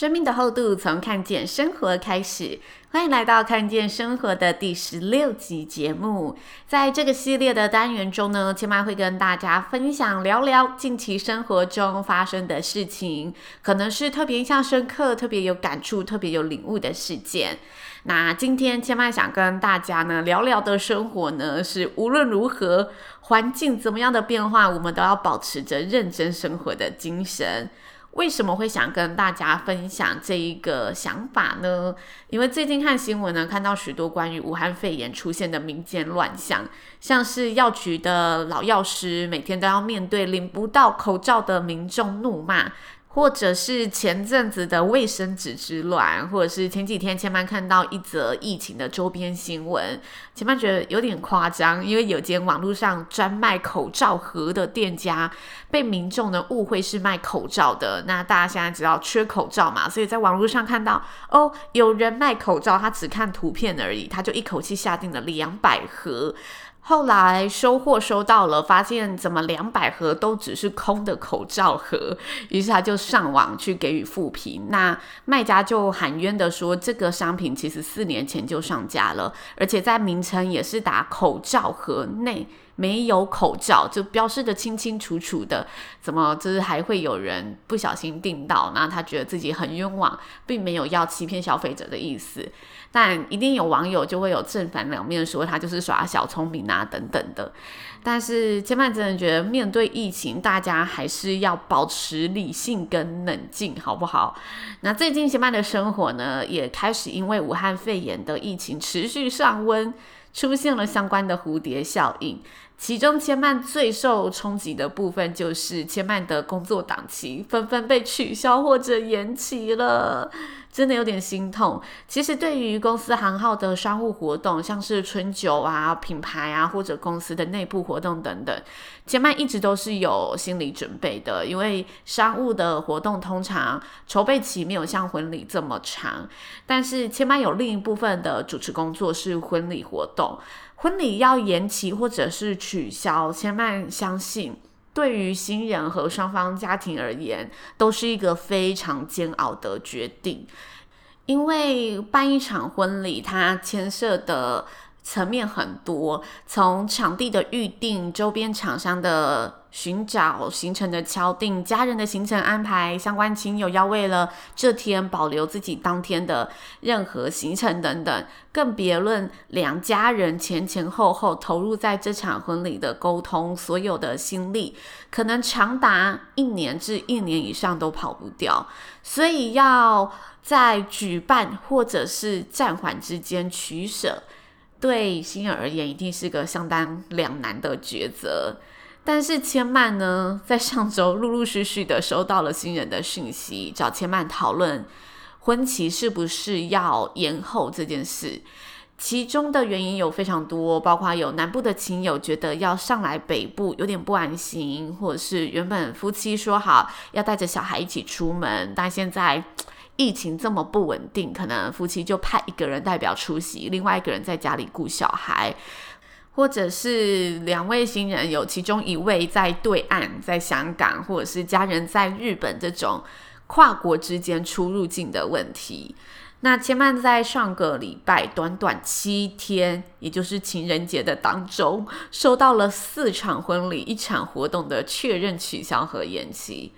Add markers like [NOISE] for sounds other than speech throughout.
生命的厚度从看见生活开始，欢迎来到看见生活的第十六集节目。在这个系列的单元中呢，千嫚会跟大家分享聊聊近期生活中发生的事情，可能是特别印象深刻、特别有感触、特别有领悟的事件。那今天千嫚想跟大家呢聊聊的生活呢，是无论如何环境怎么样的变化，我们都要保持着认真生活的精神。为什么会想跟大家分享这一个想法呢？因为最近看新闻呢，看到许多关于武汉肺炎出现的民间乱象，像是药局的老药师每天都要面对领不到口罩的民众怒骂。或者是前阵子的卫生纸之乱，或者是前几天千嫚看到一则疫情的周边新闻，千嫚觉得有点夸张，因为有间网络上专卖口罩盒的店家被民众呢误会是卖口罩的。那大家现在知道缺口罩嘛，所以在网络上看到哦，有人卖口罩，他只看图片而已，他就一口气下定了两百盒。后来收货收到了，发现怎么两百盒都只是空的口罩盒，于是他就上网去给予复评。那卖家就喊冤的说，这个商品其实四年前就上架了，而且在名称也是打口罩盒内。没有口罩，就标示得清清楚楚的，怎么就是还会有人不小心订到？那他觉得自己很冤枉，并没有要欺骗消费者的意思。但一定有网友就会有正反两面说他就是耍小聪明啊等等的。但是千嫚真的觉得面对疫情，大家还是要保持理性跟冷静，好不好？那最近千嫚的生活呢，也开始因为武汉肺炎的疫情持续上温，出现了相关的蝴蝶效应。其中千嫚最受冲击的部分，就是千嫚的工作档期纷纷被取消或者延期了，真的有点心痛。其实对于公司行号的商务活动，像是春酒啊、品牌啊，或者公司的内部活动等等，千嫚一直都是有心理准备的，因为商务的活动通常筹备期没有像婚礼这么长。但是千嫚有另一部分的主持工作是婚礼活动。婚礼要延期或者是取消，千万相信，对于新人和双方家庭而言，都是一个非常煎熬的决定。因为办一场婚礼，它牵涉的层面很多，从场地的预定、周边厂商的寻找行程的敲定，家人的行程安排，相关亲友要为了这天保留自己当天的任何行程等等，更别论两家人前前后后投入在这场婚礼的沟通，所有的心力可能长达一年至一年以上都跑不掉，所以要在举办或者是暂缓之间取舍，对新人而言一定是个相当两难的抉择。但是千曼呢，在上周陆陆续续的收到了新人的讯息，找千曼讨论婚期是不是要延后这件事。其中的原因有非常多，包括有南部的亲友觉得要上来北部有点不安心，或者是原本夫妻说好要带着小孩一起出门，但现在疫情这么不稳定，可能夫妻就派一个人代表出席，另外一个人在家里顾小孩。或者是两位新人有其中一位在对岸，在香港，或者是家人在日本，这种跨国之间出入境的问题。那千嫚在上个礼拜短短七天，也就是情人节的当中，收到了四场婚礼、一场活动的确认取消和延期。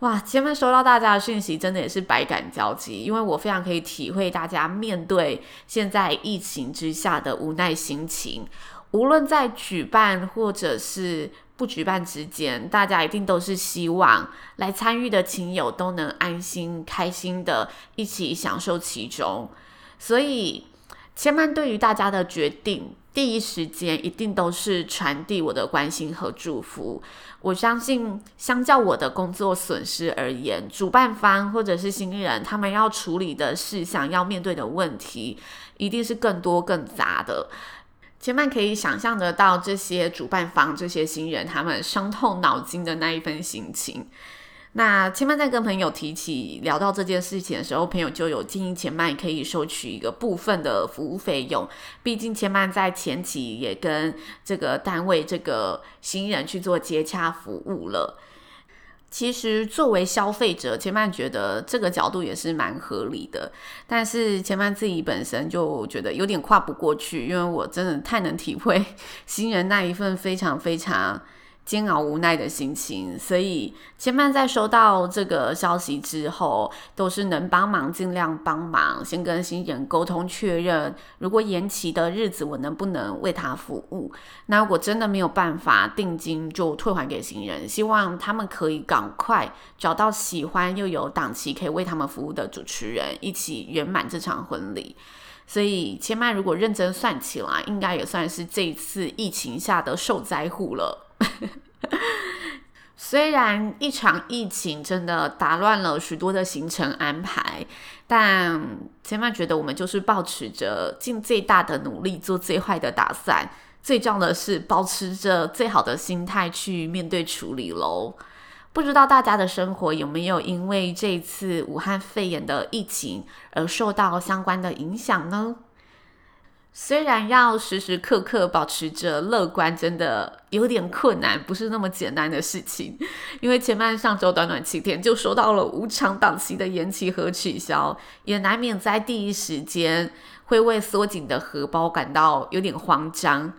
哇，千嫚收到大家的讯息，真的也是百感交集，因为我非常可以体会大家面对现在疫情之下的无奈心情。无论在举办或者是不举办之间，大家一定都是希望来参与的亲友都能安心、开心的一起享受其中。所以，千曼对于大家的决定，第一时间一定都是传递我的关心和祝福。我相信，相较我的工作损失而言，主办方或者是新人，他们要处理的事项、要面对的问题，一定是更多更杂的。千万可以想象得到，这些主办方、这些新人，他们伤透脑筋的那一份心情。那千曼在跟朋友提起聊到这件事情的时候，朋友就有建议千曼可以收取一个部分的服务费用。毕竟千曼在前期也跟这个单位、这个新人去做接洽服务了。其实作为消费者，千曼觉得这个角度也是蛮合理的。但是千曼自己本身就觉得有点跨不过去，因为我真的太能体会 [LAUGHS] 新人那一份非常非常。煎熬无奈的心情，所以千曼在收到这个消息之后，都是能帮忙尽量帮忙，先跟新人沟通确认，如果延期的日子我能不能为他服务？那如果真的没有办法定金，就退还给新人。希望他们可以赶快找到喜欢又有档期可以为他们服务的主持人，一起圆满这场婚礼。所以千曼如果认真算起来，应该也算是这一次疫情下的受灾户了。[LAUGHS] 虽然一场疫情真的打乱了许多的行程安排，但千万觉得我们就是抱持着尽最大的努力做最坏的打算，最重要的是保持着最好的心态去面对处理喽。不知道大家的生活有没有因为这次武汉肺炎的疫情而受到相关的影响呢？虽然要时时刻刻保持着乐观，真的有点困难，不是那么简单的事情。因为前半上周短短七天就收到了五场档期的延期和取消，也难免在第一时间会为缩紧的荷包感到有点慌张。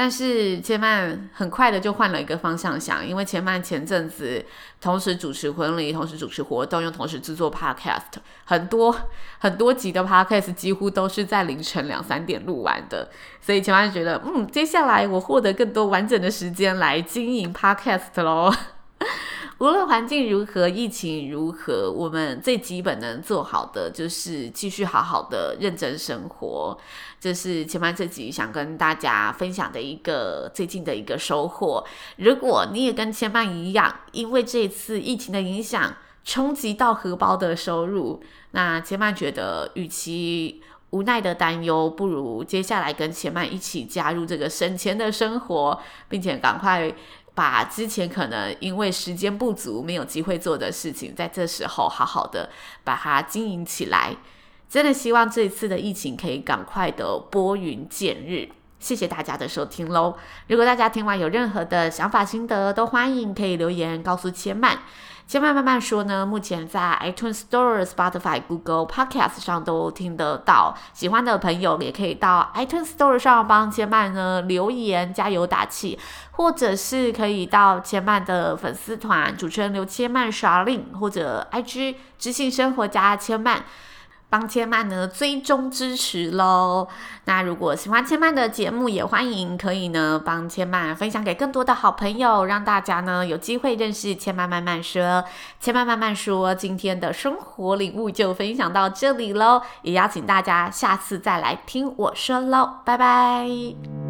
但是千曼很快的就换了一个方向想，因为千曼前阵子同时主持婚礼，同时主持活动，又同时制作 podcast，很多很多集的 podcast 几乎都是在凌晨两三点录完的，所以千曼觉得，嗯，接下来我获得更多完整的时间来经营 podcast 喽。[LAUGHS] 无论环境如何，疫情如何，我们最基本能做好的就是继续好好的认真生活。这是千曼这集想跟大家分享的一个最近的一个收获。如果你也跟千曼一样，因为这次疫情的影响冲击到荷包的收入，那千曼觉得，与其无奈的担忧，不如接下来跟千曼一起加入这个省钱的生活，并且赶快。把之前可能因为时间不足没有机会做的事情，在这时候好好的把它经营起来。真的希望这一次的疫情可以赶快的拨云见日。谢谢大家的收听喽！如果大家听完有任何的想法心得，都欢迎可以留言告诉千曼。千曼慢慢说呢，目前在 iTunes Store、Spotify、Google Podcast 上都听得到。喜欢的朋友也可以到 iTunes Store 上帮千曼呢留言加油打气，或者是可以到千曼的粉丝团主持人刘千曼刷令或者 IG 知性生活家千曼。帮千曼呢追踪支持喽。那如果喜欢千曼的节目，也欢迎可以呢帮千曼分享给更多的好朋友，让大家呢有机会认识千曼慢慢说。千曼慢慢说，今天的生活领悟就分享到这里喽，也邀请大家下次再来听我说喽，拜拜。